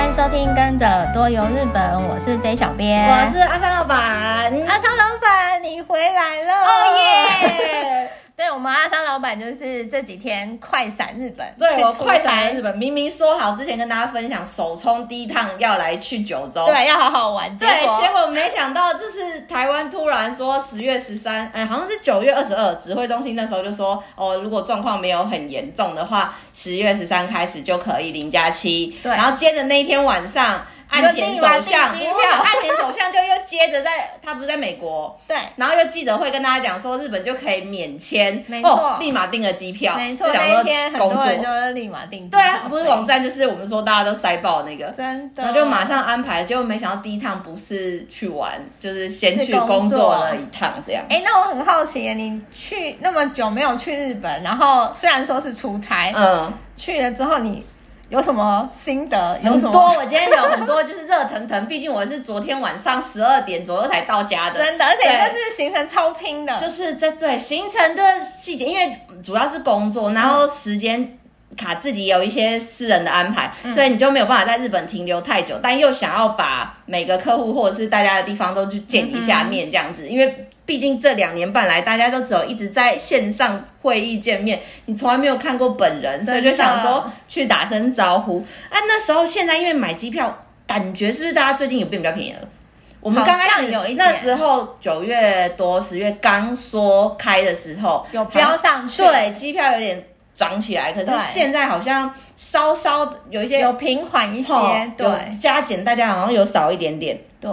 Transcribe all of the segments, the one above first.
欢迎收听《跟着多游日本》，我是 J 小编，我是阿三老板。阿三老板，你回来了！哦耶！对，我们阿三老板就是这几天快闪日本，对，我快闪日本，明明说好之前跟大家分享首冲第一趟要来去九州，对，要好好玩。对，结果没想到就是台湾突然说十月十三，哎，好像是九月二十二，指挥中心那时候就说，哦，如果状况没有很严重的话，十月十三开始就可以零加七。对，然后接着那一天晚上。岸田首相，岸田首相就又接着在，他不是在美国，对，然后又记者会跟大家讲说，日本就可以免签，没错，哦，立马订了机票，没错，那天很多人就立马订，对啊，不是网站就是我们说大家都塞爆那个，真的，然后就马上安排，结果没想到第一趟不是去玩，就是先去工作了一趟这样。哎，那我很好奇，你去那么久没有去日本，然后虽然说是出差，嗯，去了之后你。有什么心得？有什么？很多，我今天有很多，就是热腾腾。毕竟我是昨天晚上十二点左右才到家的，真的，而且这是行程超拼的，就是这对行程的细节，因为主要是工作，然后时间卡自己有一些私人的安排，嗯、所以你就没有办法在日本停留太久，但又想要把每个客户或者是大家的地方都去见一下面，这样子，嗯、因为。毕竟这两年半来，大家都只有一直在线上会议见面，你从来没有看过本人，所以就想说去打声招呼。啊，那时候现在因为买机票，感觉是不是大家最近有变比较便宜了？我们刚开始有一那时候九月多十月刚说开的时候有飙上去，对，机票有点涨起来，可是现在好像稍稍有一些有平缓一些，对，加减大家好像有少一点点，对。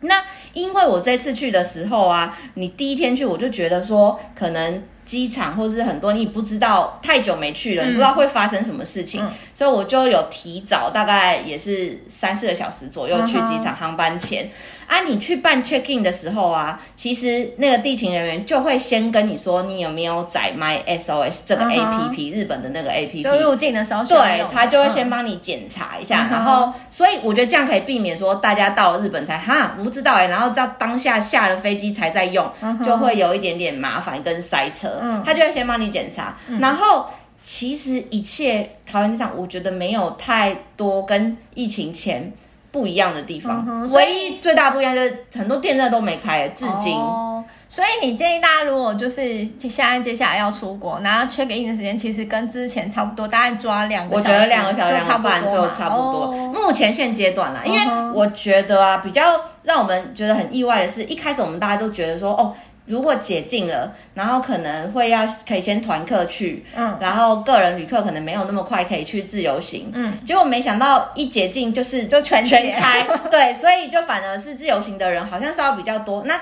那因为我这次去的时候啊，你第一天去我就觉得说，可能机场或者是很多你不知道太久没去了，你不知道会发生什么事情，嗯、所以我就有提早大概也是三四个小时左右去机场航班前。啊，你去办 check in 的时候啊，其实那个地勤人员就会先跟你说，你有没有载 My SOS 这个 A P P，、uh. 日本的那个 A P P。就入境的时候，对，他就会先帮你检查一下，uh. 然后，所以我觉得这样可以避免说大家到了日本才哈，我不知道哎、欸，然后在当下下了飞机才在用，uh. 就会有一点点麻烦跟塞车。Uh. 他就会先帮你检查，uh. 然后其实一切桃园机场，我觉得没有太多跟疫情前。不一样的地方，嗯、唯一最大不一样就是很多店真的都没开，至今。哦，所以你建议大家，如果就是现在接下来要出国，然后 check in 的时间其实跟之前差不多，大概抓两个小时，我觉得两个小时两个半就差不多。哦、目前现阶段啦，因为我觉得啊，比较让我们觉得很意外的是，一开始我们大家都觉得说，哦。如果解禁了，然后可能会要可以先团客去，嗯，然后个人旅客可能没有那么快可以去自由行，嗯，结果没想到一解禁就是就全全开，对，所以就反而是自由行的人好像稍微比较多。那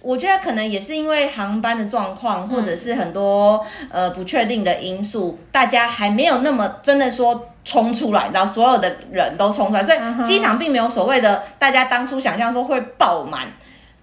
我觉得可能也是因为航班的状况，或者是很多呃不确定的因素，大家还没有那么真的说冲出来，然后所有的人都冲出来，所以机场并没有所谓的大家当初想象说会爆满。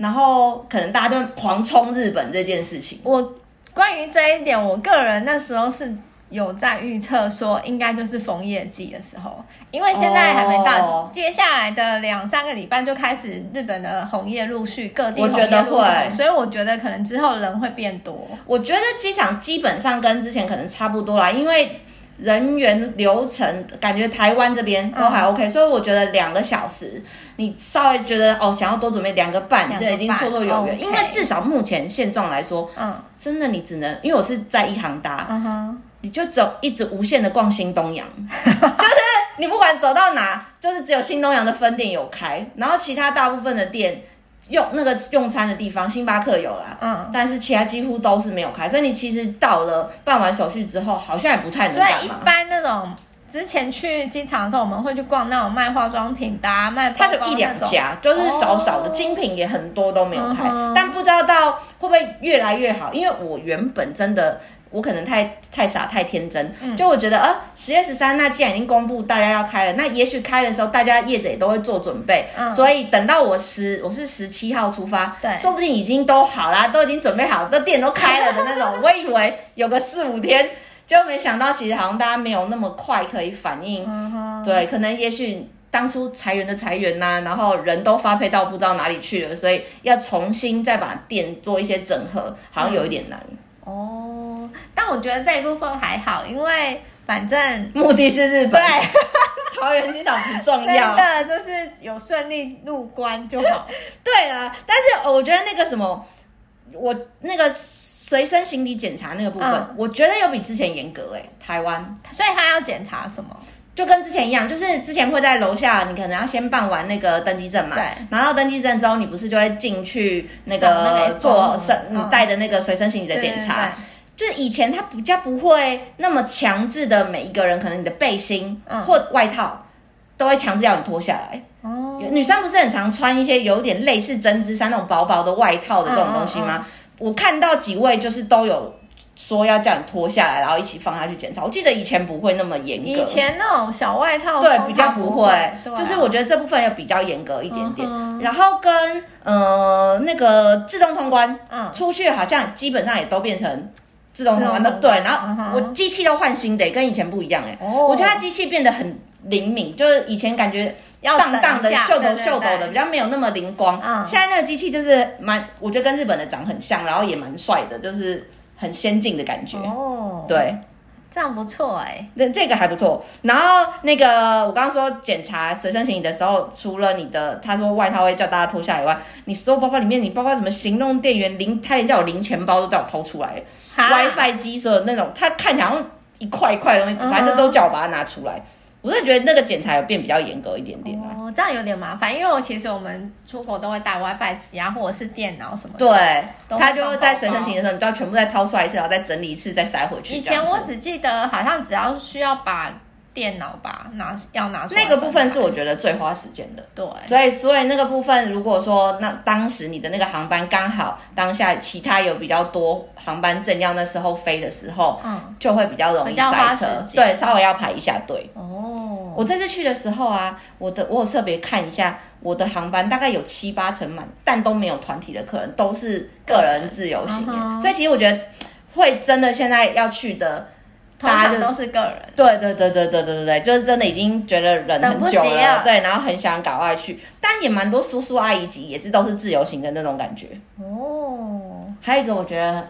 然后可能大家都狂冲日本这件事情。我关于这一点，我个人那时候是有在预测说，应该就是枫叶季的时候，因为现在还没到，哦、接下来的两三个礼拜就开始日本的红叶陆续各地我觉得会，所以我觉得可能之后人会变多。我觉得机场基本上跟之前可能差不多啦，因为。人员流程感觉台湾这边都还 OK，、嗯、所以我觉得两个小时，你稍微觉得哦，想要多准备两个半，对，已经绰绰有余。因为至少目前现状来说，嗯，真的你只能，因为我是在一航搭，嗯哼，你就走一直无限的逛新东阳，就是你不管走到哪，就是只有新东阳的分店有开，然后其他大部分的店。用那个用餐的地方，星巴克有啦，嗯，但是其他几乎都是没有开，所以你其实到了办完手续之后，好像也不太能干嘛。所以一般那种之前去机场的时候，我们会去逛那种卖化妆品的、啊，卖它就一两家，就是少少的、哦、精品也很多都没有开，嗯、但不知道到会不会越来越好，因为我原本真的。我可能太太傻太天真，嗯、就我觉得，呃，十月十三，那既然已经公布大家要开了，那也许开的时候，大家业者也都会做准备，嗯、所以等到我十，我是十七号出发，对，说不定已经都好啦，都已经准备好，都店都开了的那种。我以为有个四五天，就没想到其实好像大家没有那么快可以反应，嗯、对，可能也许当初裁员的裁员呐、啊，然后人都发配到不知道哪里去了，所以要重新再把店做一些整合，好像有一点难。嗯哦，但我觉得这一部分还好，因为反正目的是日本。对，桃园机场不重要，真的就是有顺利入关就好。对啦，但是我觉得那个什么，我那个随身行李检查那个部分，嗯、我觉得有比之前严格哎、欸，台湾。所以他要检查什么？就跟之前一样，就是之前会在楼下，你可能要先办完那个登机证嘛。对。拿到登机证之后，你不是就会进去那个做身你带的那个随身行李的检查。对对对。就是以前他比较不会那么强制的，每一个人可能你的背心或外套都会强制要你脱下来。哦、嗯。女生不是很常穿一些有点类似针织衫那种薄薄的外套的这种东西吗？我看到几位就是都有。说要叫你脱下来，然后一起放下去检查。我记得以前不会那么严格，以前那种小外套对比较不会，就是我觉得这部分要比较严格一点点。啊、然后跟呃那个自动通关，嗯，出去好像基本上也都变成自动通关的，对。然后我机器都换新的，跟以前不一样哎。哦，我觉得它机器变得很灵敏，就是以前感觉荡荡的、秀逗秀逗的，比较没有那么灵光。嗯，现在那个机器就是蛮，我觉得跟日本的长很像，然后也蛮帅的，就是。很先进的感觉。哦，对，这样不错哎，那这个还不错。然后那个我刚刚说检查随身行李的时候，除了你的他说外套会叫大家脱下来以外，你所有包包里面，你包括什么行动电源零，他连叫我零钱包都叫我掏出来，WiFi 机所有那种，他看起来好像一块一块的东西，反正都叫我把它拿出来。嗯我是觉得那个检查有变比较严格一点点哦，这样有点麻烦，因为我其实我们出国都会带 WiFi 机啊，或者是电脑什么的。对，他就会在随身行的时候，你都要全部再掏出来一次，然后再整理一次，再塞回去。以前我只记得好像只要需要把。电脑吧，拿要拿出来。那个部分是我觉得最花时间的。对，所以所以那个部分，如果说那当时你的那个航班刚好当下其他有比较多航班正要那时候飞的时候，嗯，就会比较容易塞车。对，稍微要排一下队。哦，我这次去的时候啊，我的我有特别看一下我的航班，大概有七八成满，但都没有团体的客人，都是个人自由行。嗯、所以其实我觉得会真的现在要去的。大家都是个人，对对对对对对对对，就是真的已经觉得忍很久了，了对，然后很想赶快去，但也蛮多叔叔阿姨级也是都是自由行的那种感觉。哦，还有一个我觉得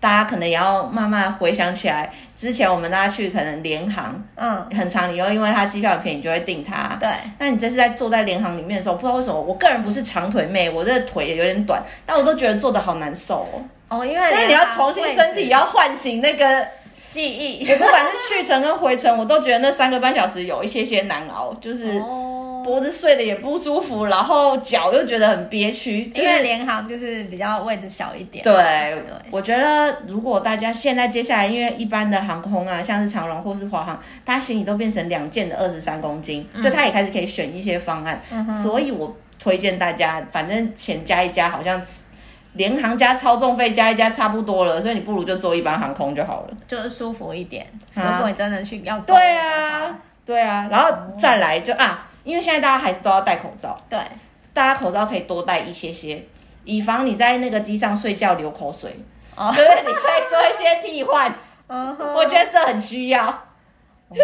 大家可能也要慢慢回想起来，之前我们大家去可能联航，嗯，很长理由，因为它机票很便宜，就会订它。对，那你这次在坐在联航里面的时候，不知道为什么，我个人不是长腿妹，我这腿也有点短，但我都觉得坐的好难受哦。哦，因为就是你要重新身体要唤醒那个。记忆，也不管是去程跟回程，我都觉得那三个半小时有一些些难熬，就是脖子睡得也不舒服，然后脚又觉得很憋屈。因为联航就是比较位置小一点。对，对，我觉得如果大家现在接下来，因为一般的航空啊，像是长荣或是华航，大家行李都变成两件的二十三公斤，就他也开始可以选一些方案，嗯、所以我推荐大家，反正钱加一加，好像。联航加超重费加一加差不多了，所以你不如就坐一般航空就好了，就是舒服一点。啊、如果你真的去要对啊，对啊，然后再来就啊，因为现在大家还是都要戴口罩，对，大家口罩可以多戴一些些，以防你在那个机上睡觉流口水，哦，就是你可以做一些替换。嗯，我觉得这很需要。哦，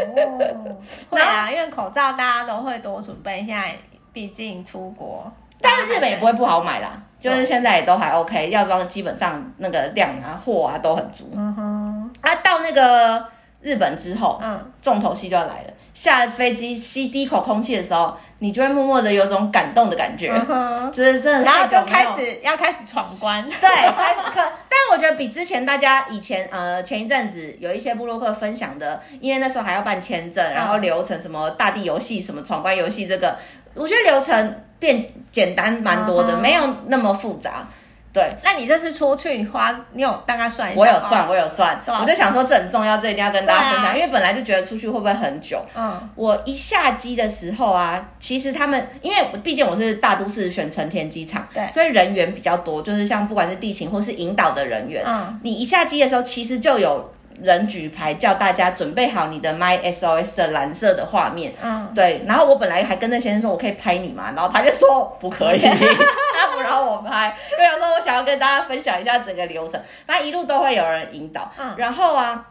会啊，因为口罩大家都会多准备，现在毕竟出国。但是日本也不会不好买啦，就是现在也都还 OK，药妆基本上那个量啊货啊都很足。嗯哼，啊到那个日本之后，嗯，重头戏就要来了。下了飞机吸第一口空气的时候，你就会默默的有种感动的感觉，嗯哼，就是真的。然后就开始要开始闯关，对，开始可。但我觉得比之前大家以前呃前一阵子有一些部落客分享的，因为那时候还要办签证，然后流程什么大地游戏什么闯关游戏这个，我觉得流程。变简单蛮多的，uh. 没有那么复杂。对，那你这次出去花，你有大概算一下？我有算，我有算。我就想说这很重要，这一定要跟大家分享，啊、因为本来就觉得出去会不会很久。嗯，我一下机的时候啊，其实他们因为毕竟我是大都市选成田机场，对，所以人员比较多，就是像不管是地勤或是引导的人员，嗯，你一下机的时候，其实就有。人举牌叫大家准备好你的 My SOS 的蓝色的画面，嗯，对。然后我本来还跟那先生说，我可以拍你嘛？然后他就说不可以，他不让我拍。因为我说我想要跟大家分享一下整个流程，他一路都会有人引导。嗯，然后啊，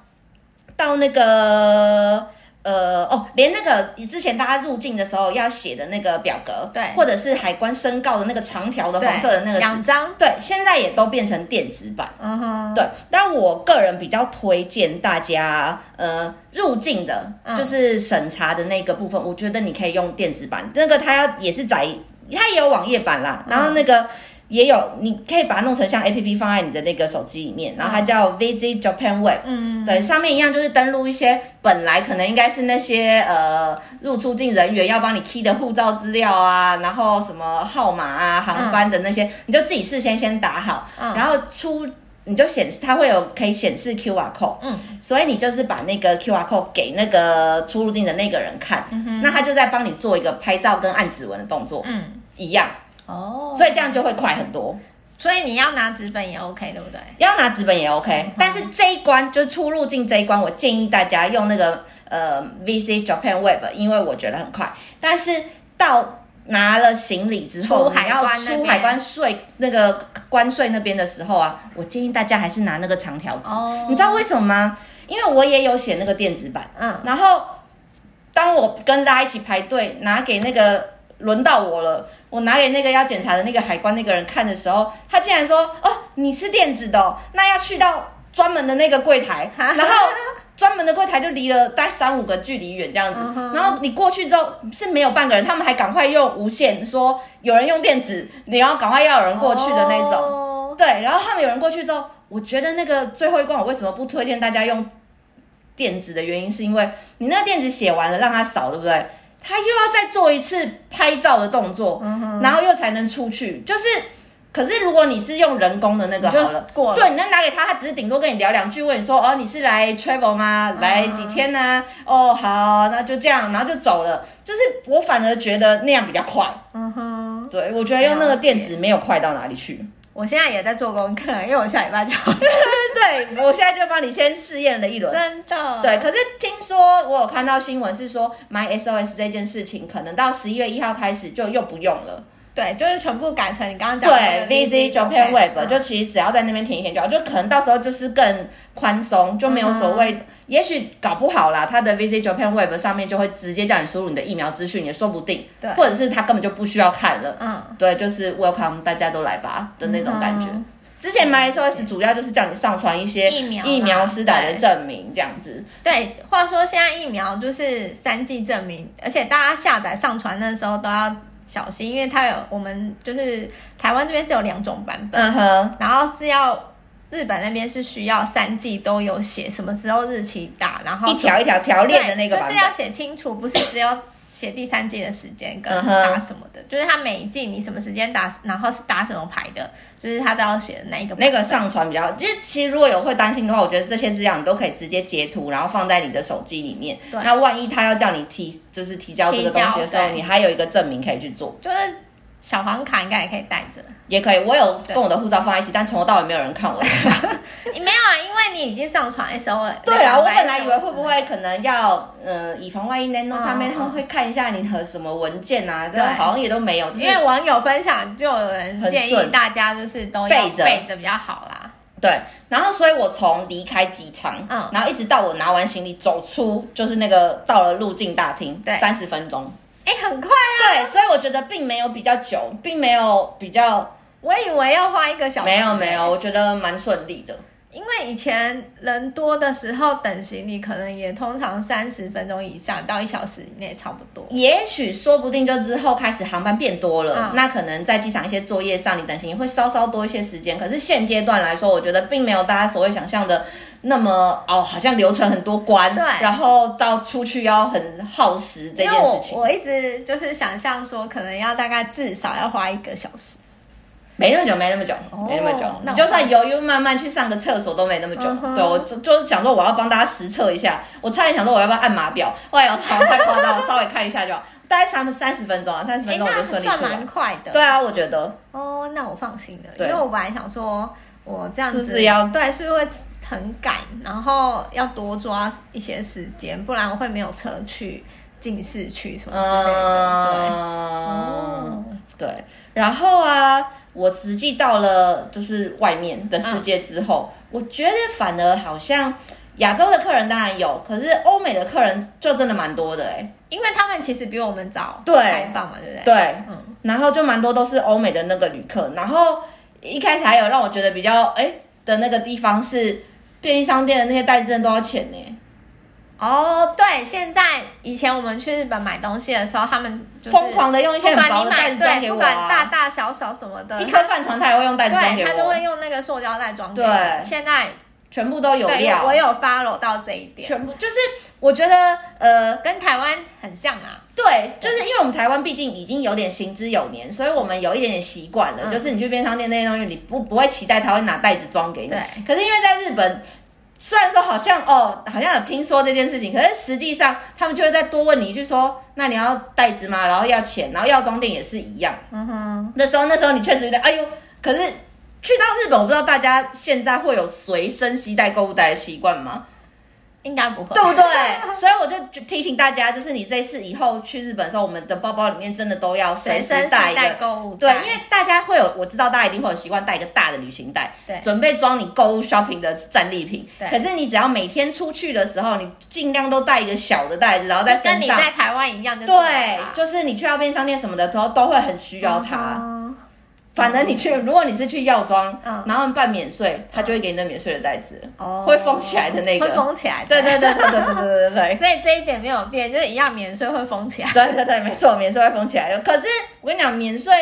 到那个呃哦，连那个之前大家入境的时候要写的那个表格，对，或者是海关申告的那个长条的黄色的那个两张，对，现在也都变成电子版。嗯哼，对。但我个人比较推荐大家，呃，入境的，就是审查的那个部分，嗯、我觉得你可以用电子版。那个它要也是在，它也有网页版啦。然后那个。嗯也有，你可以把它弄成像 A P P 放在你的那个手机里面，然后它叫 Visit Japan Web，嗯，对，上面一样就是登录一些本来可能应该是那些呃入出境人员要帮你 key 的护照资料啊，然后什么号码啊、航班的那些，嗯、你就自己事先先打好，嗯、然后出你就显示它会有可以显示 Q R code，嗯，所以你就是把那个 Q R code 给那个出入境的那个人看，嗯、那他就在帮你做一个拍照跟按指纹的动作，嗯，一样。哦，所以这样就会快很多。所以你要拿纸本也 OK，对不对？要拿纸本也 OK，嗯、但是这一关就是出入境这一关，我建议大家用那个呃 Visit Japan Web，因为我觉得很快。但是到拿了行李之后，还要出海关税那个关税那边的时候啊，我建议大家还是拿那个长条纸。哦，你知道为什么吗？因为我也有写那个电子版，嗯，然后当我跟大家一起排队拿给那个。轮到我了，我拿给那个要检查的那个海关那个人看的时候，他竟然说：“哦，你是电子的哦，那要去到专门的那个柜台，然后专门的柜台就离了大概三五个距离远这样子，然后你过去之后是没有半个人，他们还赶快用无线说有人用电子，你要赶快要有人过去的那种，对，然后他们有人过去之后，我觉得那个最后一关我为什么不推荐大家用电子的原因，是因为你那个电子写完了让他扫，对不对？他又要再做一次拍照的动作，嗯、然后又才能出去。就是，可是如果你是用人工的那个好了，过了对，你能拿给他，他只是顶多跟你聊两句，问你说：“哦，你是来 travel 吗？来几天呢、啊？”哦，好，那就这样，然后就走了。就是我反而觉得那样比较快。嗯哼，对，我觉得用那个电子没有快到哪里去。我现在也在做功课，因为我下礼拜就 对，我现在就帮你先试验了一轮，真的。对，可是听说我有看到新闻是说买 SOS 这件事情，可能到十一月一号开始就又不用了。对，就是全部改成你刚刚讲的对 Visit Japan Web，、嗯、就其实只要在那边填一填就好，就可能到时候就是更宽松，就没有所谓。嗯也许搞不好啦，他的 Visit Japan Web 上面就会直接叫你输入你的疫苗资讯，也说不定。对，或者是他根本就不需要看了。嗯，对，就是 Welcome，大家都来吧的那种感觉。嗯、之前 MySOS 主要就是叫你上传一些疫苗疫苗施打的证明，这样子。对，话说现在疫苗就是三剂证明，而且大家下载上传的时候都要小心，因为它有我们就是台湾这边是有两种版本，嗯哼，然后是要。日本那边是需要三季都有写什么时候日期打，然后一条一条条列的那个，就是要写清楚，不是只有写第三季的时间跟打什么的，就是他每一季你什么时间打，然后是打什么牌的，就是他都要写的那一个。那个上传比较，就是其实如果有会担心的话，我觉得这些资料你都可以直接截图，然后放在你的手机里面。对那万一他要叫你提，就是提交这个东西的时候，你还有一个证明可以去做。就是。小黄卡应该也可以带着，也可以。我有跟我的护照放在一起，但从头到尾没有人看我的卡。你 没有啊？因为你已经上传 S O。对啊，我本来以为会不会可能要，呃，以防万一呢？他们他们会看一下你和什么文件啊？对，好像也都没有。因为网友分享，就有人建议大家就是都要备着备着比较好啦。对，然后所以我从离开机场，嗯，然后一直到我拿完行李走出，就是那个到了入境大厅，对，三十分钟。哎，很快啊！对，所以我觉得并没有比较久，并没有比较，我以为要花一个小时。没有没有，我觉得蛮顺利的。因为以前人多的时候等行李，可能也通常三十分钟以上到一小时以内差不多。也许说不定就之后开始航班变多了，嗯、那可能在机场一些作业上，你等行李会稍稍多一些时间。可是现阶段来说，我觉得并没有大家所谓想象的那么哦，好像流程很多关，对，然后到出去要很耗时这件事情。我，我一直就是想象说，可能要大概至少要花一个小时。没那么久，没那么久，没那么久。你就算犹豫慢慢去上个厕所都没那么久。对，我就就是想说我要帮大家实测一下，我差点想说我要不要按码表，后来我好太夸张，我稍微看一下就好，大概三三十分钟啊，三十分钟我就顺利出来。算蛮快的。对啊，我觉得。哦，那我放心了，因为我本来想说我这样子是不是要对，是不是会很赶，然后要多抓一些时间，不然我会没有车去进市区什么之类的。对，哦，对，然后啊。我实际到了就是外面的世界之后，嗯、我觉得反而好像亚洲的客人当然有，可是欧美的客人就真的蛮多的哎、欸，因为他们其实比我们早对开放嘛，对不对？对，嗯，然后就蛮多都是欧美的那个旅客，然后一开始还有让我觉得比较哎、欸、的那个地方是便利商店的那些袋子真的都要钱呢、欸。哦，对，现在以前我们去日本买东西的时候，他们疯狂的用一些很薄的袋子装给我、啊，不管大大小小什么的，一颗饭团他也会用袋子装给我，他就会用那个塑胶袋装给我。对，现在全部都有料，我有 follow 到这一点，全部就是我觉得呃跟台湾很像啊。对，就是因为我们台湾毕竟已经有点行之有年，所以我们有一点点习惯了，嗯、就是你去便利商店那些东西，你不不会期待他会拿袋子装给你。对，可是因为在日本。虽然说好像哦，好像有听说这件事情，可是实际上他们就会再多问你一句说，那你要袋子吗？然后要钱，然后药妆店也是一样。嗯哼，那时候那时候你确实觉得，哎呦，可是去到日本，我不知道大家现在会有随身携带购物袋的习惯吗？应该不会，对不对？所以我就提醒大家，就是你这次以后去日本的时候，我们的包包里面真的都要随身带一个购物袋。对，因为大家会有，我知道大家一定会有习惯带一个大的旅行袋，对，准备装你购物 shopping 的战利品。对。可是你只要每天出去的时候，你尽量都带一个小的袋子，然后在身上。跟你在台湾一样就，对，就是你去到便利商店什么的时候，都会很需要它。嗯反正你去，如果你是去药妆，嗯、然后办免税，他就会给你那免税的袋子，哦、会封起来的那个，会封起来的。对对对对对对对对对。所以这一点没有变，就是一样免税会封起来。对对对，没错，免税会封起来。可是我跟你讲，免税，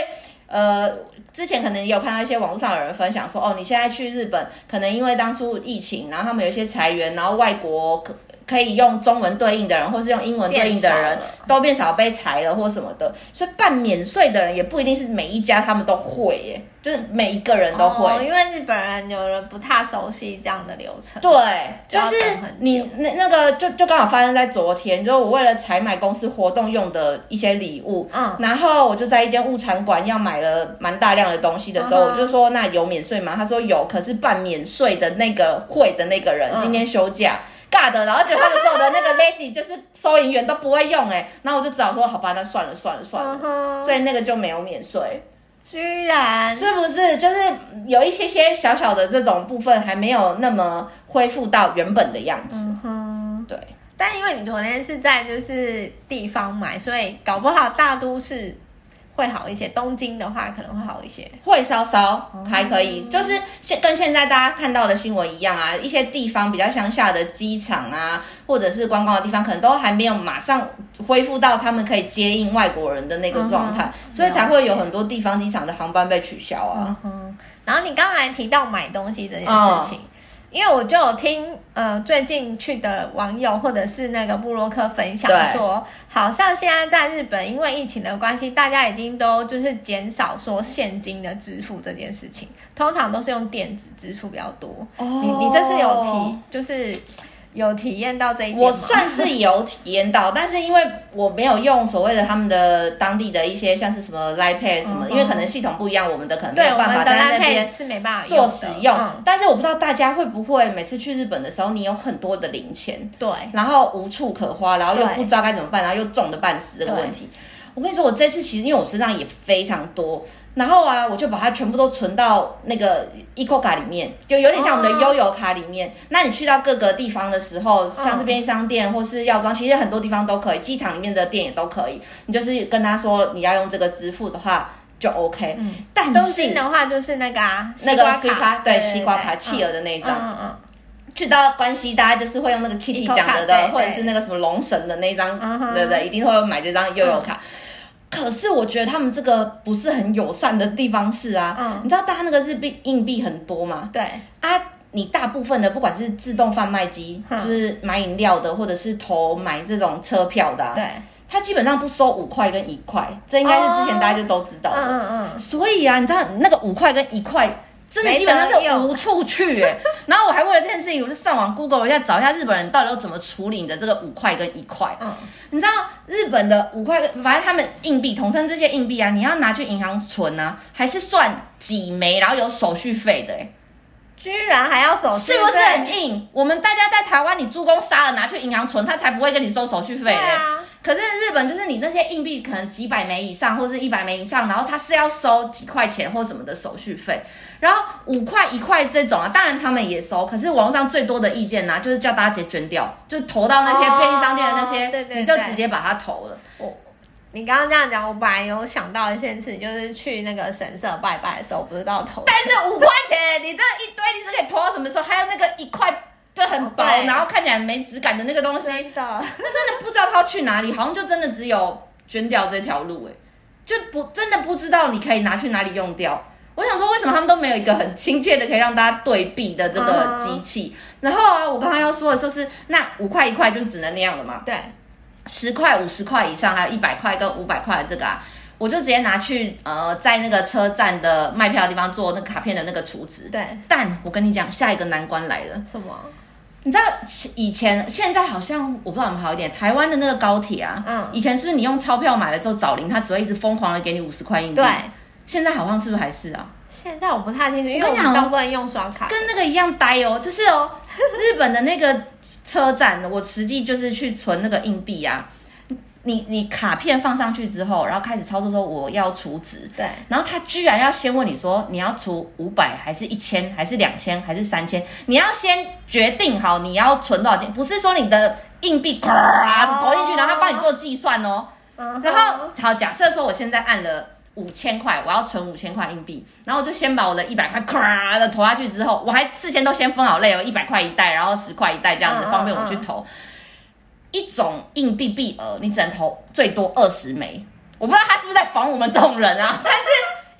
呃，之前可能也有看到一些网络上有人分享说，哦，你现在去日本，可能因为当初疫情，然后他们有一些裁员，然后外国。可以用中文对应的人，或是用英文对应的人都变少被裁了或什么的，所以办免税的人也不一定是每一家他们都会耶，就是每一个人都会。哦，因为日本人有人不太熟悉这样的流程。对，就，就是你那那个就就刚好发生在昨天，就是我为了采买公司活动用的一些礼物，嗯，然后我就在一间物产馆要买了蛮大量的东西的时候，嗯、我就说那有免税吗？他说有，可是办免税的那个会的那个人今天休假。嗯尬的，然后就他们说我的那个 Leggy 就是收银员都不会用哎，然后我就只好说好吧，那算了算了算了，uh huh. 所以那个就没有免税。居然是不是就是有一些些小小的这种部分还没有那么恢复到原本的样子？嗯、uh，huh. 对。但因为你昨天是在就是地方买，所以搞不好大都市。会好一些，东京的话可能会好一些，会稍稍还可以，嗯、就是现跟现在大家看到的新闻一样啊，一些地方比较乡下的机场啊，或者是观光的地方，可能都还没有马上恢复到他们可以接应外国人的那个状态，嗯、所以才会有很多地方机场的航班被取消啊。嗯、然后你刚才提到买东西这件事情。嗯因为我就有听呃最近去的网友或者是那个布洛克分享说，好像现在在日本因为疫情的关系，大家已经都就是减少说现金的支付这件事情，通常都是用电子支付比较多。你你这次有提就是。有体验到这一点，我算是有体验到，但是因为我没有用所谓的他们的当地的一些像是什么 Line Pay 什么，嗯、因为可能系统不一样，我们的可能没有办法在那边是没办法做使用。嗯、但是我不知道大家会不会每次去日本的时候，你有很多的零钱，对，然后无处可花，然后又不知道该怎么办，然后又重的半死这个问题。我跟你说，我这次其实因为我身上也非常多，然后啊，我就把它全部都存到那个 ICOCA 卡里面，就有点像我们的悠游卡里面。哦、那你去到各个地方的时候，像是便利商店或是药妆，其实很多地方都可以，机场里面的店也都可以。你就是跟他说你要用这个支付的话，就 OK。嗯，但是的话就是那个啊，那个西瓜，对，西瓜卡企鹅的那一张。嗯嗯。去到关西，大家就是会用那个 Kitty 讲的的，或者是那个什么龙神的那张，对不对？一定会买这张悠游卡。可是我觉得他们这个不是很友善的地方是啊，嗯，你知道大家那个日币硬币很多嘛？对啊，你大部分的不管是自动贩卖机，嗯、就是买饮料的，或者是投买这种车票的，啊，对，他基本上不收五块跟一块，这应该是之前大家就都知道的，嗯嗯嗯。所以啊，你知道那个五块跟一块。真的基本上是无处去哎，然后我还为了这件事情，我就上网 Google 一下，找一下日本人到底都怎么处理你的这个五块跟一块。嗯，你知道日本的五块，反正他们硬币统称这些硬币啊，你要拿去银行存啊，还是算几枚，然后有手续费的哎，居然还要手续费，是不是很硬？我们大家在台湾，你猪公杀了拿去银行存，他才不会跟你收手续费嘞。可是日本本就是你那些硬币可能几百枚以上，或者一百枚以上，然后他是要收几块钱或什么的手续费。然后五块一块这种啊，当然他们也收，可是网络上最多的意见呢、啊，就是叫大家直接捐掉，就投到那些便利商店的那些，哦、对对对，你就直接把它投了。我，你刚刚这样讲，我本来有想到一件事，就是去那个神社拜拜的时候，不知道投。但是五块钱，你这一堆你是可以投到什么时候？还有那个一块就很薄，然后看起来没质感的那个东西，真的，那真的不知道它要去哪里，好像就真的只有捐掉这条路，哎，就不真的不知道你可以拿去哪里用掉。我想说，为什么他们都没有一个很亲切的可以让大家对比的这个机器？嗯、然后啊，我刚刚要说的就是，那五块一块就只能那样了嘛？对，十块、五十块以上，还有一百块跟五百块的这个啊，我就直接拿去呃，在那个车站的卖票的地方做那个卡片的那个储值。对，但我跟你讲，下一个难关来了。什么？你知道以前、现在好像我不知道有没有好一点，台湾的那个高铁啊，嗯，以前是不是你用钞票买了之后找零，他只会一直疯狂的给你五十块硬币？对。现在好像是不是还是啊？现在我不太清楚，因为我们都不能用刷卡，跟那个一样呆哦。就是哦，日本的那个车站，我实际就是去存那个硬币啊。你你卡片放上去之后，然后开始操作说我要储值，对，然后他居然要先问你说你要储五百还是一千还是两千还是三千？你要先决定好你要存多少钱，不是说你的硬币咵投进去，然后他帮你做计算哦。然后好，假设说我现在按了。五千块，我要存五千块硬币，然后我就先把我的一百块咵的投下去，之后我还事先都先分好类哦，一百块一袋，然后十块一袋这样子，方便我去投。一种硬币币额你只能投最多二十枚，我不知道他是不是在防我们这种人啊？但是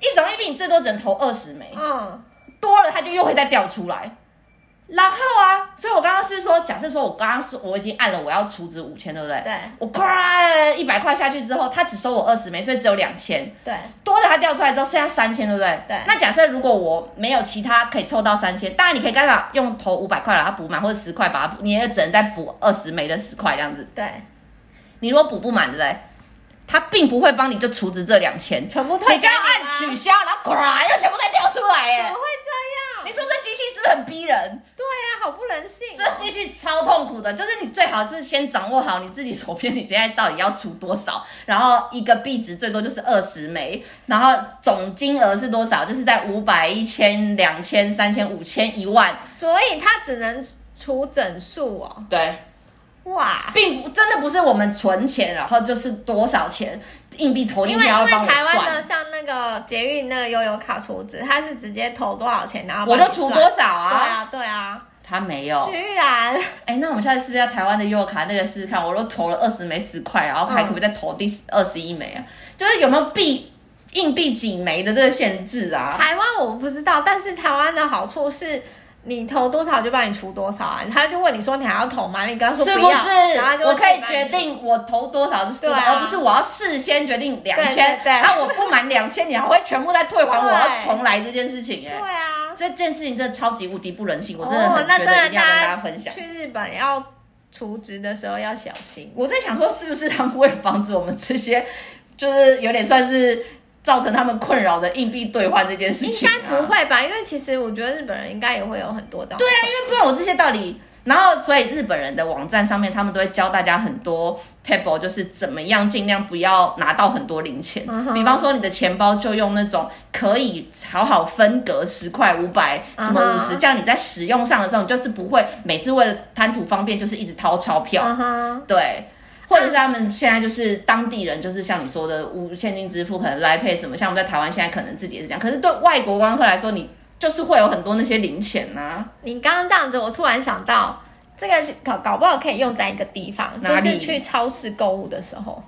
一种硬币你最多只能投二十枚，嗯，多了它就又会再掉出来。然后啊，所以我刚刚是说，假设说我刚刚说我已经按了我要储值五千，对不对？对。我咵一百块下去之后，他只收我二十枚，所以只有两千。对。多的他掉出来之后剩下三千，对不对？对。那假设如果我没有其他可以凑到三千，当然你可以刚好用投五百块把它补满，或者十块把它补，你也只能再补二十枚的十块这样子。对。你如果补不满，对不对？他并不会帮你就储值这两千，全部退。你就要按取消，然后咵又全部再掉出来，耶。怎么会这样？你说这机器是不是很逼人？不人性、哦。这机器超痛苦的，就是你最好是先掌握好你自己手边，你现在到底要出多少，然后一个币值最多就是二十枚，然后总金额是多少？就是在五百、一千、两千、三千、五千、一万。所以它只能出整数哦。对。哇，并不真的不是我们存钱，然后就是多少钱硬币投进去要帮我算。因为因为台湾的像那个捷运那个悠游卡储值，它是直接投多少钱，然后我就出多少啊？对啊，对啊，他没有。居然，哎，那我们下次是不是要台湾的悠游卡那个试试看？我都投了二十枚十块，然后还可不可以再投第二十一枚啊？嗯、就是有没有币硬币几枚的这个限制啊？台湾我不知道，但是台湾的好处是。你投多少就帮你出多少啊？他就问你说你还要投吗？你跟他说不要，是不是？我可以决定我投多少就是多少，而不是我要事先决定两千。对，那我不满两千，你还会全部再退还我，要重来这件事情。哎，对啊，这件事情真的超级无敌不人性，我真的很觉得一定要跟大家分享。去日本要除职的时候要小心。我在想说，是不是他们为了防止我们这些，就是有点算是。造成他们困扰的硬币兑换这件事情、啊，应该不会吧？因为其实我觉得日本人应该也会有很多的。对啊，因为不然我这些道理，然后所以日本人的网站上面，他们都会教大家很多 table，就是怎么样尽量不要拿到很多零钱。Uh huh. 比方说你的钱包就用那种可以好好分隔十块、五百、什么五十，这样你在使用上的这种就是不会每次为了贪图方便，就是一直掏钞票。Uh huh. 对。或者是他们现在就是当地人，就是像你说的无现金支付，可能 Line Pay 什么，像我们在台湾现在可能自己也是这样。可是对外国观光客来说，你就是会有很多那些零钱呐、啊。你刚刚这样子，我突然想到，这个搞搞不好可以用在一个地方？就是去超市购物的时候，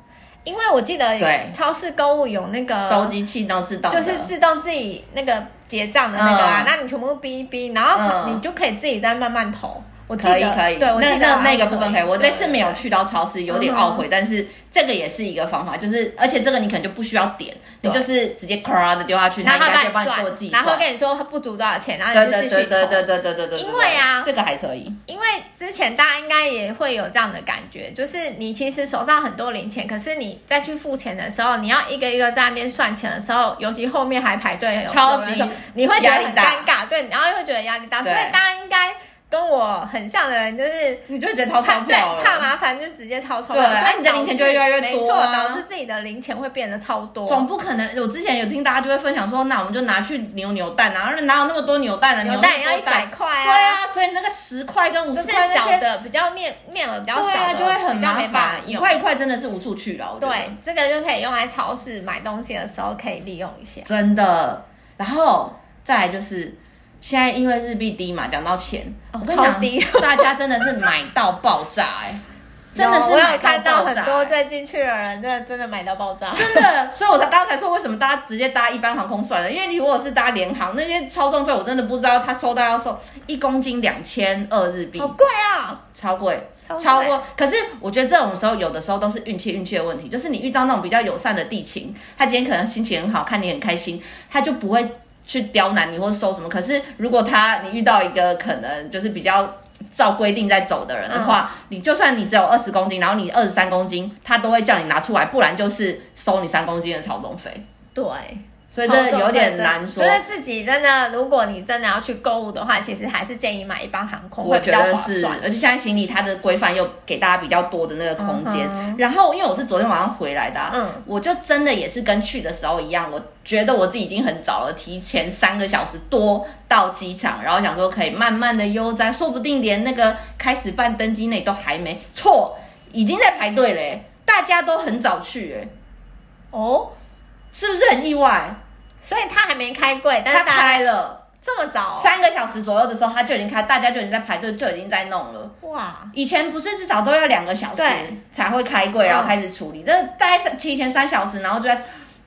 因为我记得超市购物有那个收机器，然后自动就是自动自己那个结账的那个啊，嗯、那你全部逼一逼，然后你就可以自己再慢慢投。可以可以，对，那那那个部分可以。我这次没有去到超市，有点懊悔，但是这个也是一个方法，就是而且这个你可能就不需要点，你就是直接咵的丢下去，然后他就帮你做计算，然后跟你说他不足多少钱，然后你就继续投。对对对对对对对。因为啊，这个还可以。因为之前大家应该也会有这样的感觉，就是你其实手上很多零钱，可是你再去付钱的时候，你要一个一个在那边算钱的时候，尤其后面还排队，超级，你会觉得很尴尬，对，然后又会觉得压力大，所以大家应该。跟我很像的人，就是你就直接掏钞票了，怕麻烦就直接掏钞票，对，所以你的零钱就会越来越多啊，没错，导致自己的零钱会变得超多。总不可能，我之前有听大家就会分享说，那我们就拿去扭扭蛋啊，哪有那么多扭蛋啊？扭蛋也要一百块啊，对啊，所以那个十块跟五十块小的比较面面额比较小的，对啊，就会很麻烦，一块一块真的是无处去了。对，这个就可以用来超市买东西的时候可以利用一下，真的。然后再来就是。现在因为日币低嘛，讲到钱，哦、超低，大家真的是买到爆炸哎、欸，真的是买到爆炸、欸。我有看到很多最近去的人，真的真的买到爆炸，真的。所以我才刚才说，为什么大家直接搭一般航空算了？因为你如果是搭联航，那些超重费我真的不知道他收到要收一公斤两千二日币，好贵啊，超贵，超过。可是我觉得这种时候有的时候都是运气运气的问题，就是你遇到那种比较友善的地勤，他今天可能心情很好，看你很开心，他就不会。去刁难你或收什么？可是如果他你遇到一个可能就是比较照规定在走的人的话，嗯、你就算你只有二十公斤，然后你二十三公斤，他都会叫你拿出来，不然就是收你三公斤的超重费。对。所以这有点难说，就是自己真的，如果你真的要去购物的话，其实还是建议买一般航空会比较划算。而且现在行李它的规范又给大家比较多的那个空间。嗯、然后因为我是昨天晚上回来的、啊，嗯，我就真的也是跟去的时候一样，我觉得我自己已经很早了，提前三个小时多到机场，然后想说可以慢慢的悠哉，说不定连那个开始办登机那都还没错，已经在排队嘞，大家都很早去哎，哦。是不是很意外？所以他还没开柜，但是他开了这么早，三个小时左右的时候他就已经开，大家就已经在排队，就已经在弄了。哇！以前不是至少都要两个小时才会开柜，然后开始处理，这大概是提前三小时，然后就在。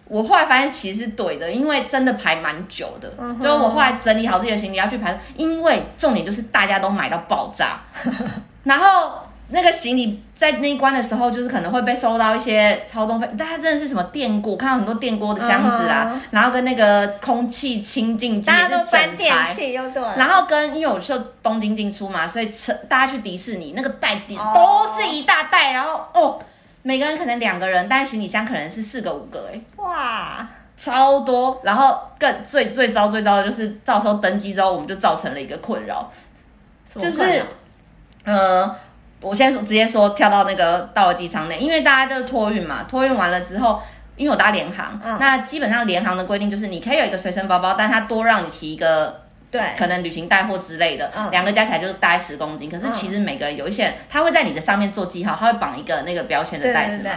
我后来发现其实是对的，因为真的排蛮久的。嗯、就是我后来整理好自己的行李要去排，因为重点就是大家都买到爆炸，然后。那个行李在那一关的时候，就是可能会被收到一些超重费。大家真的是什么电锅，看到很多电锅的箱子啦，嗯、然后跟那个空气清净机，大家都搬电器又对。然后跟因为我是东京进出嘛，所以车大家去迪士尼那个袋子都是一大袋，然后哦，每个人可能两个人，但行李箱可能是四个五个，哎，哇，超多。然后更最最糟最糟的就是到时候登机之后，我们就造成了一个困扰，就是呃。我先直接说跳到那个到了机舱内，因为大家就是托运嘛，托运完了之后，因为我搭联航，嗯、那基本上联航的规定就是你可以有一个随身包包，但它多让你提一个，对，可能旅行带货之类的，两、嗯、个加起来就是大概十公斤。可是其实每个人有一些人，他会在你的上面做记号，他会绑一个那个标签的袋子嘛。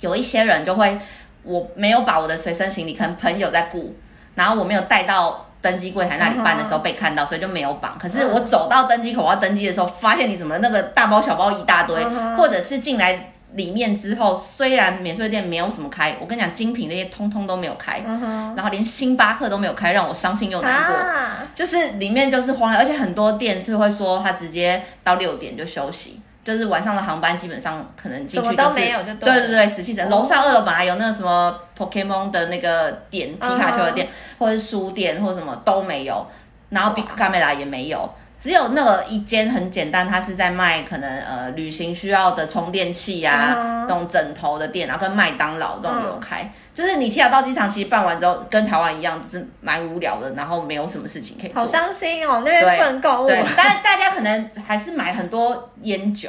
有一些人就会，我没有把我的随身行李，可能朋友在顾，然后我没有带到。登机柜台那里办的时候被看到，所以就没有绑。可是我走到登机口我要登机的时候，发现你怎么那个大包小包一大堆，或者是进来里面之后，虽然免税店没有什么开，我跟你讲，精品那些通通都没有开，然后连星巴克都没有开，让我伤心又难过。就是里面就是荒凉，而且很多店是会说他直接到六点就休息。就是晚上的航班基本上可能进去就是对对对，十七层楼上二楼本来有那个什么 Pokemon 的那个店，皮卡丘的店，或者是书店或者什么都没有，然后 Big Camera 也没有，只有那个一间很简单，它是在卖可能呃旅行需要的充电器啊，那种枕头的店，然后跟麦当劳这种有开。就是你提早到机场，其实办完之后跟台湾一样，就是蛮无聊的，然后没有什么事情可以做。好伤心哦，那边不能购物。对，但大家可能还是买很多烟酒，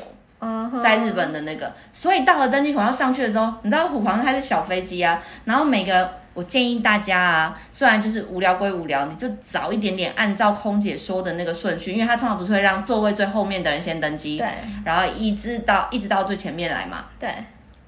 在日本的那个，所以到了登机口要上去的时候，你知道虎航它是小飞机啊，然后每个人，我建议大家啊，虽然就是无聊归无聊，你就早一点点按照空姐说的那个顺序，因为他通常不是会让座位最后面的人先登机，对，然后一直到一直到最前面来嘛，对。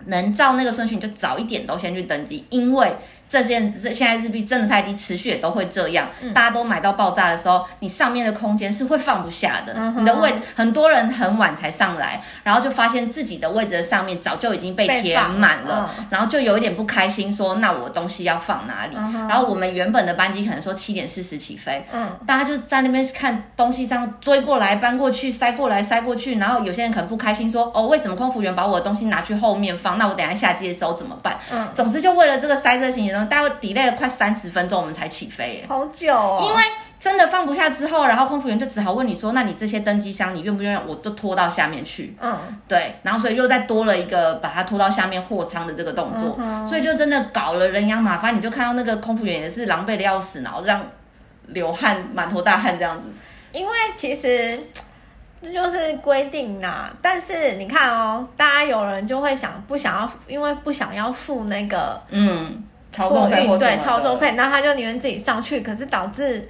能照那个顺序，你就早一点都先去登机，因为这些现在日币真的太低，持续也都会这样。嗯、大家都买到爆炸的时候，你上面的空间是会放不下的。嗯、你的位置，很多人很晚才上来，然后就发现自己的位置的上面早就已经被填满了，嗯、然后就有一点不开心，说那我的东西要放哪里？嗯、然后我们原本的班机可能说七点四十起飞，嗯，大家就在那边看东西这样追过来搬过去塞过来塞过去，然后有些人可能不开心说哦，为什么空服员把我的东西拿去后面放？那我等一下下机的时候怎么办？嗯，总之就为了这个塞这行李，大概 delay 了快三十分钟，我们才起飞耶，好久哦。因为真的放不下之后，然后空服员就只好问你说：“那你这些登机箱，你愿不愿意我都拖到下面去？”嗯，对。然后所以又再多了一个把它拖到下面货舱的这个动作，嗯、所以就真的搞了人仰马翻。你就看到那个空服员也是狼狈的要死，然后这样流汗，满头大汗这样子。因为其实这就是规定呐。但是你看哦，大家有人就会想不想要，因为不想要付那个嗯超重费，对超重费，那他就宁愿自己上去，可是导致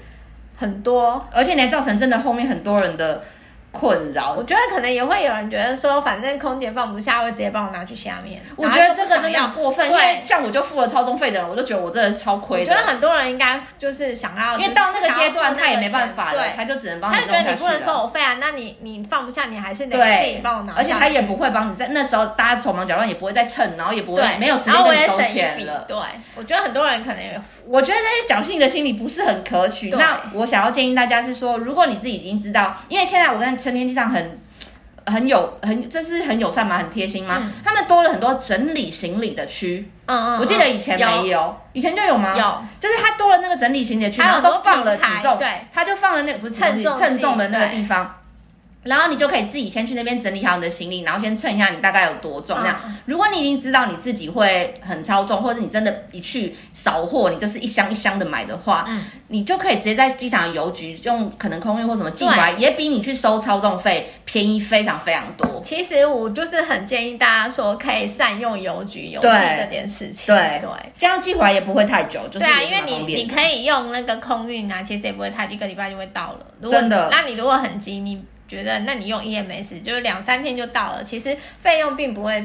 很多，而且你还造成真的后面很多人的。困扰，我觉得可能也会有人觉得说，反正空姐放不下，会直接帮我拿去下面。我觉得这个真的很过分，因为像我就付了超重费的人，我就觉得我真的超亏的。我觉得很多人应该就是想要，因为到那个阶段他也没办法了，他就只能帮你弄下去。他觉得你不能收我费啊，那你你放不下，你还是得自己帮我拿。而且他也不会帮你，在那时候大家手忙脚乱，也不会再蹭，然后也不会没有时间跟你收钱了。对，我觉得很多人可能也，我觉得这些侥幸的心理不是很可取。那我想要建议大家是说，如果你自己已经知道，因为现在我跟成年机场很。很有很，这是很友善吗？很贴心吗？嗯、他们多了很多整理行李的区。嗯嗯，我记得以前没有，有以前就有吗？有，就是他多了那个整理行李的区，然后都放了体重，对，他就放了那个不是称重称重的那个地方。然后你就可以自己先去那边整理好你的行李，然后先称一下你大概有多重。这样，如果你已经知道你自己会很超重，或者你真的一去扫货，你就是一箱一箱的买的话，嗯，你就可以直接在机场邮局用可能空运或什么寄过来，也比你去收超重费便宜非常非常多。其实我就是很建议大家说，可以善用邮局邮寄这件事情。对对，这样寄回来也不会太久，就是对啊，因为你你可以用那个空运啊，其实也不会太一个礼拜就会到了。真的，那你如果很急，你。觉得那你用 EMS 就是两三天就到了，其实费用并不会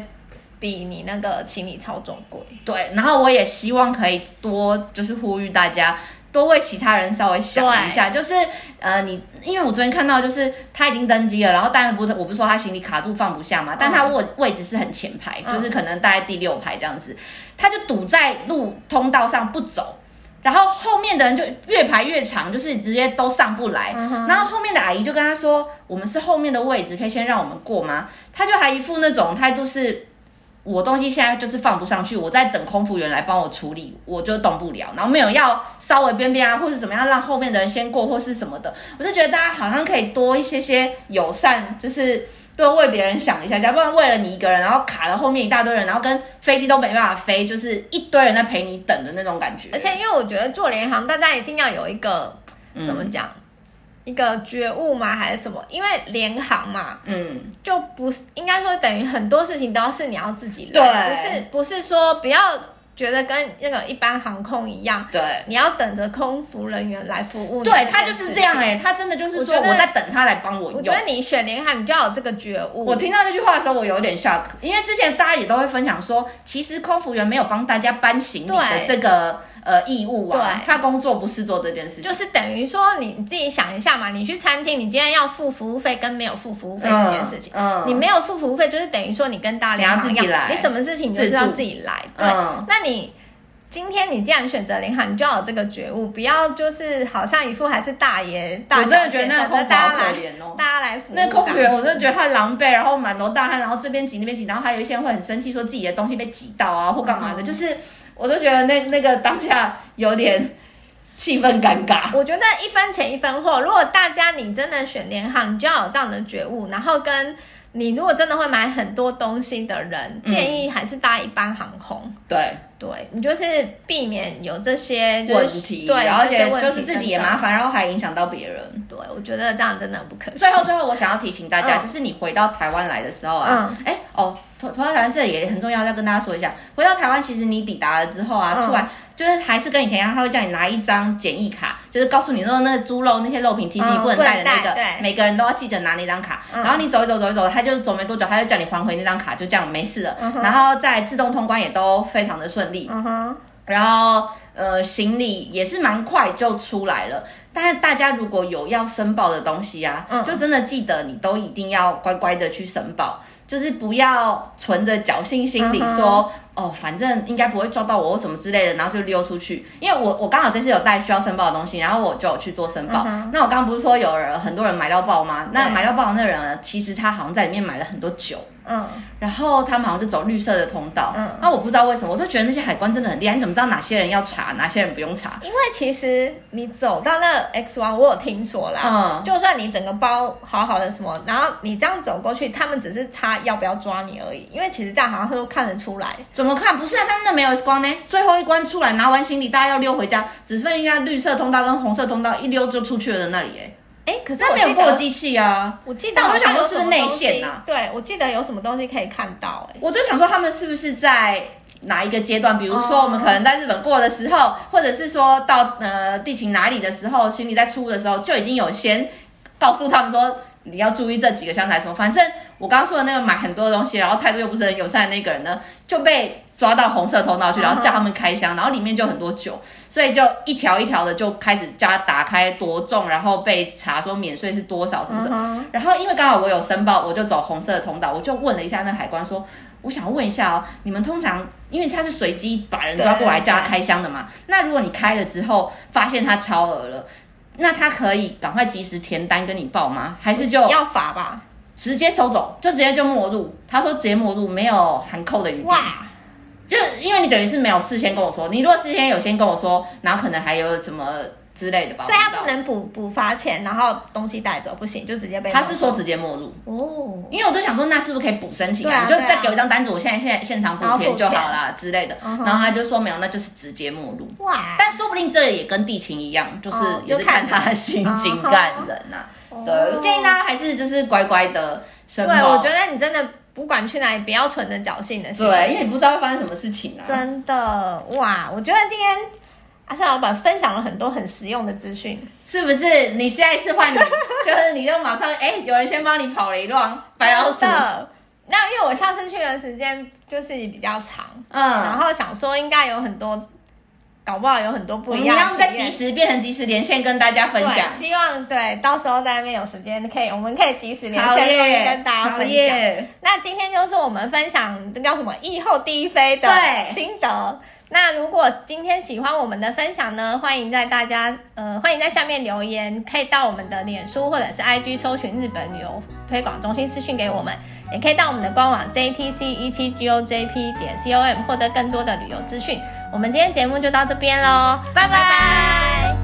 比你那个行李超重贵。对，然后我也希望可以多就是呼吁大家多为其他人稍微想一下，就是呃你因为我昨天看到就是他已经登机了，然后当然不是我不是说他行李卡住放不下嘛，但他位位置是很前排，嗯、就是可能大概第六排这样子，他就堵在路通道上不走。然后后面的人就越排越长，就是直接都上不来。Uh. 然后后面的阿姨就跟他说：“我们是后面的位置，可以先让我们过吗？”他就还一副那种态度是：“我东西现在就是放不上去，我在等空服员来帮我处理，我就动不了。”然后没有要稍微边边啊，或是怎么样让后面的人先过，或是什么的。我就觉得大家好像可以多一些些友善，就是。多为别人想一下，假不然为了你一个人，然后卡了后面一大堆人，然后跟飞机都没办法飞，就是一堆人在陪你等的那种感觉。而且因为我觉得做联航，大家一定要有一个怎么讲，嗯、一个觉悟嘛，还是什么？因为联航嘛，嗯，就不是应该说等于很多事情都要是你要自己来，对，不是不是说不要。觉得跟那个一般航空一样，对，你要等着空服人员来服务你。对，他就是这样哎、欸，他真的就是说我在等他来帮我用。我觉得你选联航，你就要有这个觉悟。我听到这句话的时候，我有点 shock，因为之前大家也都会分享说，其实空服员没有帮大家搬行李的这个。呃，义务啊，对他工作不是做这件事情，就是等于说你自己想一下嘛，你去餐厅，你今天要付服务费跟没有付服务费这件事情，嗯，嗯你没有付服务费，就是等于说你跟大联航一样，你，你什么事情你就是要自己来，对，嗯、那你今天你既然选择联航，你就要有这个觉悟，不要就是好像一副还是大爷我真的觉得那个空服好可怜哦，大家来服务，那个空服员我真的觉得他狼狈，然后满头大汗，然后这边挤那边挤，然后还有一些人会很生气，说自己的东西被挤到啊或干嘛的，嗯、就是。我都觉得那那个当下有点气氛尴尬。我觉得一分钱一分货，如果大家你真的选联航，你就要有这样的觉悟，然后跟你如果真的会买很多东西的人，嗯、建议还是搭一般航空。对。对，你就是避免有这些问题，对，而且就是自己也麻烦，然后还影响到别人。对，我觉得这样真的很不可取。最后，最后我想要提醒大家，就是你回到台湾来的时候啊，哎哦，回回到台湾这里也很重要，要跟大家说一下，回到台湾其实你抵达了之后啊，出来就是还是跟以前一样，他会叫你拿一张检疫卡，就是告诉你说那猪肉那些肉品提醒你不能带的那个，每个人都要记得拿那张卡。然后你走一走走一走，他就走没多久，他就叫你还回那张卡，就这样没事了。然后再自动通关也都非常的顺利。嗯哼，然后呃，行李也是蛮快就出来了。但是大家如果有要申报的东西啊，嗯、就真的记得你都一定要乖乖的去申报，就是不要存着侥幸心理说，嗯、哦，反正应该不会抓到我或什么之类的，然后就溜出去。因为我我刚好这次有带需要申报的东西，然后我就有去做申报。嗯、那我刚刚不是说有人很多人买到爆吗？那买到爆的那人呢，其实他好像在里面买了很多酒。嗯，然后他们好像就走绿色的通道。嗯，那我不知道为什么，我就觉得那些海关真的很厉害。你怎么知道哪些人要查，哪些人不用查？因为其实你走到那 X 1，我有听说啦。嗯，就算你整个包好好的什么，然后你这样走过去，他们只是查要不要抓你而已。因为其实这样好像都看得出来。怎么看？不是啊，他们那没有 X 光呢。最后一关出来，拿完行李，大家要溜回家，只剩下绿色通道跟红色通道，一溜就出去了的那里。哎，哎，可是我没有过机器啊。我记得，但我就想说是不是内线啊？对，我记得有什么东西可以看到？哎，我就想说他们是不是在哪一个阶段？比如说我们可能在日本过的时候，或者是说到呃地勤哪里的时候，行李在出的时候就已经有先告诉他们说。你要注意这几个箱台什么？反正我刚刚说的那个买很多的东西，然后态度又不是很友善的那个人呢，就被抓到红色通道去，然后叫他们开箱，然后里面就很多酒，所以就一条一条的就开始叫他打开多重，然后被查说免税是多少什么什么。然后因为刚好我有申报，我就走红色的通道，我就问了一下那海关说，我想问一下哦，你们通常因为他是随机把人抓过来叫他开箱的嘛？那如果你开了之后发现他超额了？那他可以赶快及时填单跟你报吗？还是就要罚吧？直接收走，就直接就没入。他说直接没入，没有含扣的余地。哇！就因为你等于是没有事先跟我说，你如果事先有先跟我说，然后可能还有什么。之类的吧，所以他不能补补罚钱，然后东西带走不行，就直接被他是说直接没入哦，因为我都想说那是不是可以补申请啊？啊你就再给我一张单子，我现在现在现场补贴就好了之类的。然后他就说没有，那就是直接没入。哇！但说不定这也跟地勤一样，就是也是看他的心情干人呐。对，我建议大家还是就是乖乖的申报。对，我觉得你真的不管去哪里，不要存着侥幸的心。对，因为你不知道会发生什么事情啊。真的哇！我觉得今天。阿善老板分享了很多很实用的资讯，是不是？你下一次换你，就是你就马上哎、欸，有人先帮你跑了一段白老鼠。那因为我上次去的时间就是比较长，嗯，然后想说应该有很多，搞不好有很多不一样。你要再及时变成及时连线跟大家分享。希望对，到时候在那边有时间可以，我们可以及时连线跟大家分享。那今天就是我们分享这叫什么？疫后第一飞的心得。那如果今天喜欢我们的分享呢，欢迎在大家呃，欢迎在下面留言，可以到我们的脸书或者是 IG 搜寻日本旅游推广中心私讯给我们，也可以到我们的官网 JTC 一七 GOJP 点 COM 获得更多的旅游资讯。我们今天节目就到这边喽，拜。拜拜。